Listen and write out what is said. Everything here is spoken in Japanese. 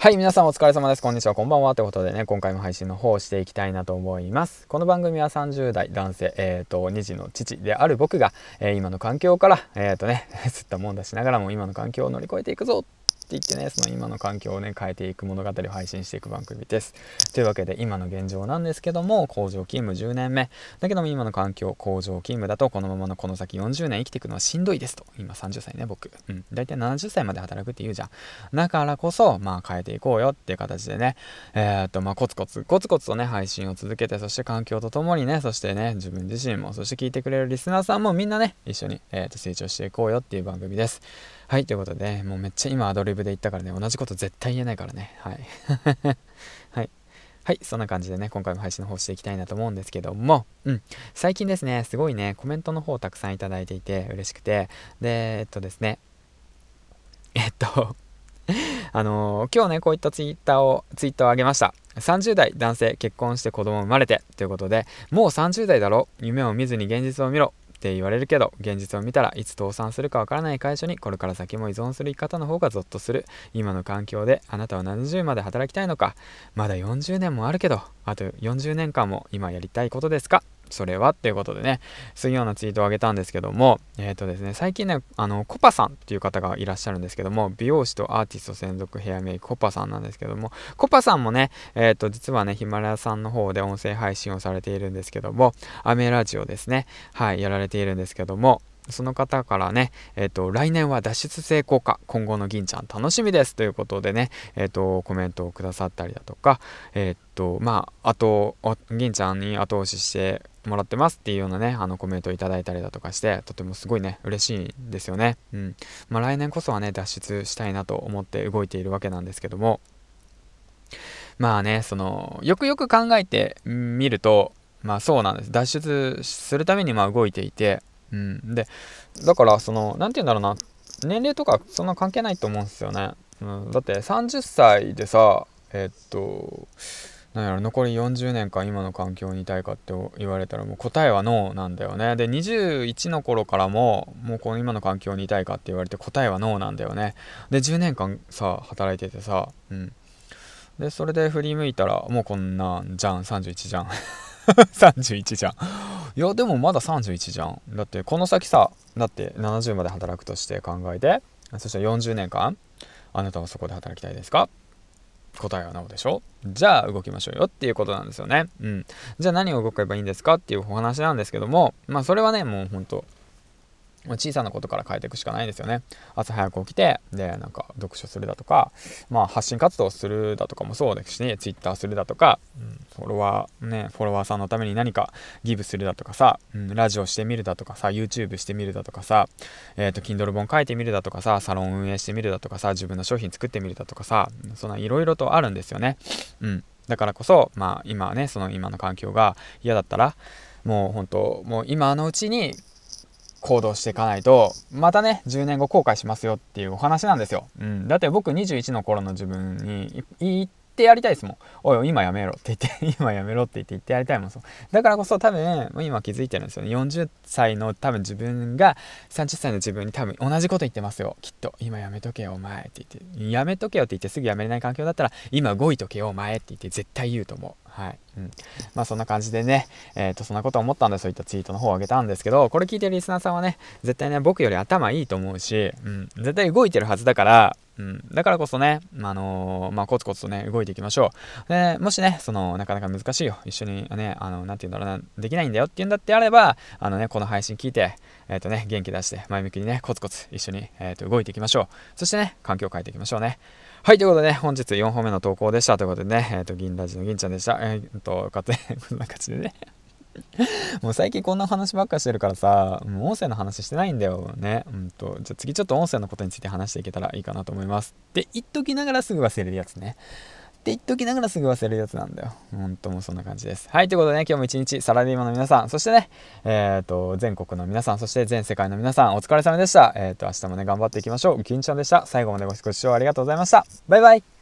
はい、皆さんお疲れ様です。こんにちは、こんばんは。ということでね、今回も配信の方をしていきたいなと思います。この番組は30代男性、えっ、ー、と、2児の父である僕が、えー、今の環境から、えっ、ー、とね、吸ったもんだしながらも今の環境を乗り越えていくぞって言ってねその今の環境をね変えていく物語を配信していく番組です。というわけで今の現状なんですけども工場勤務10年目。だけども今の環境工場勤務だとこのままのこの先40年生きていくのはしんどいですと。今30歳ね僕。うん。大体70歳まで働くって言うじゃん。だからこそまあ変えていこうよっていう形でね。えー、っとまあコツコツコツコツとね配信を続けてそして環境とともにねそしてね自分自身もそして聞いてくれるリスナーさんもみんなね一緒に、えー、っと成長していこうよっていう番組です。はい、ということで、もうめっちゃ今アドリブで言ったからね、同じこと絶対言えないからね。はい。はい。はい、そんな感じでね、今回も配信の方していきたいなと思うんですけども、うん、最近ですね、すごいね、コメントの方たくさんいただいていて嬉しくて、で、えっとですね、えっと あのー、今日ね、こういったツイッターを、ツイートを上げました。30代男性結婚して子供生まれてということでもう30代だろ？夢を見ずに現実を見ろって言われるけど現実を見たらいつ倒産するかわからない会社にこれから先も依存する生き方の方がゾッとする。今の環境であなたは70まで働きたいのか。まだ40年もあるけどあと40年間も今やりたいことですか？それはっていうことでね、そういうようなツイートをあげたんですけども、えっ、ー、とですね、最近ね、あの、コパさんっていう方がいらっしゃるんですけども、美容師とアーティスト専属ヘアメイクコパさんなんですけども、コパさんもね、えっ、ー、と、実はね、ヒマラヤさんの方で音声配信をされているんですけども、アメラジオですね、はい、やられているんですけども、その方からね、えっ、ー、と、来年は脱出成功か、今後の銀ちゃん楽しみですということでね、えっ、と、コメントをくださったりだとか、えっ、と、まあ、あと、銀ちゃんに後押ししてもらってますっていうようなね、あのコメントをいただいたりだとかして、とてもすごいね、嬉しいんですよね。うん。まあ、来年こそはね、脱出したいなと思って動いているわけなんですけども、まあね、その、よくよく考えてみると、まあそうなんです。脱出するためにまあ動いていて、うん。で、だから、その、何て言うんだろうな、年齢とかそんな関係ないと思うんですよね。うん、だって30歳でさ、えっと、なんやろ残り40年間今の環境にいたいかって言われたらもう答えはノーなんだよね。で21の頃からももうこの今の環境にいたいかって言われて答えはノーなんだよね。で10年間さ働いててさうん。でそれで振り向いたらもうこんなんじゃん。31じゃん。31じゃん。いやでもまだ31じゃん。だってこの先さだって70まで働くとして考えてそしたら40年間あなたはそこで働きたいですか？答えはなおでしょ？じゃあ動きましょうよっていうことなんですよね。うん。じゃあ何を動けばいいんですかっていうお話なんですけども、まあそれはね、もうほんと小さなことから変えていくしかないんですよね。朝早く起きて、で、なんか読書するだとか、まあ発信活動するだとかもそうですし、ね、Twitter するだとか、うん、フォロワー、ね、フォロワーさんのために何かギブするだとかさ、うん、ラジオしてみるだとかさ、YouTube してみるだとかさ、えっ、ー、と、Kindle 本書いてみるだとかさ、サロン運営してみるだとかさ、自分の商品作ってみるだとかさ、そんないろいろとあるんですよね。うん。だからこそ、まあ今ね、その今の環境が嫌だったら、もう本当、もう今のうちに行動していかないと、またね、10年後後悔しますよっていうお話なんですよ。うん。だって僕21の頃の自分に言ってやりたいですもん。おい、今やめろって言って、今やめろって言って言ってやりたいもん。だからこそ多分、今気づいてるんですよね。40歳の多分自分が30歳の自分に多分同じこと言ってますよ。きっと。今やめとけよ、お前って言って。やめとけよって言ってすぐやめれない環境だったら、今動いとけよ、お前って言って絶対言うと思う。はい。うん。まあそんな感じでね、えっ、ー、と、そんなこと思ったんでそういったツイートの方を上げたんですけど、これ聞いてるリスナーさんはね、絶対ね、僕より頭いいと思うし、うん、絶対動いてるはずだから、うん、だからこそね、あのー、まあ、コツコツとね、動いていきましょう。で、もしね、その、なかなか難しいよ。一緒にね、あの、なんて言うんだろうな、できないんだよって言うんだってあれば、あのね、この配信聞いて、えっ、ー、とね、元気出して、前向きにね、コツコツ一緒に、えっ、ー、と、動いていきましょう。そしてね、環境を変えていきましょうね。はい、ということでね、本日4本目の投稿でした。ということでね、えっ、と、銀ラジの銀ちゃんでした。えっ、と、かつ、こんな感じでね。もう最近こんな話ばっかしてるからさ、もう音声の話してないんだよね。うんと、じゃあ次ちょっと音声のことについて話していけたらいいかなと思います。で、言っときながらすぐ忘れるやつね。って言っときながらすぐ忘れるやつなんだよ。本当もうそんな感じです。はい、ということでね、今日も一日サラリーマンの皆さん、そしてね、えっ、ー、と、全国の皆さん、そして全世界の皆さん、お疲れ様でした。えっ、ー、と、明日もね、頑張っていきましょう。銀ちゃんでした。最後までご視聴ありがとうございました。バイバイ。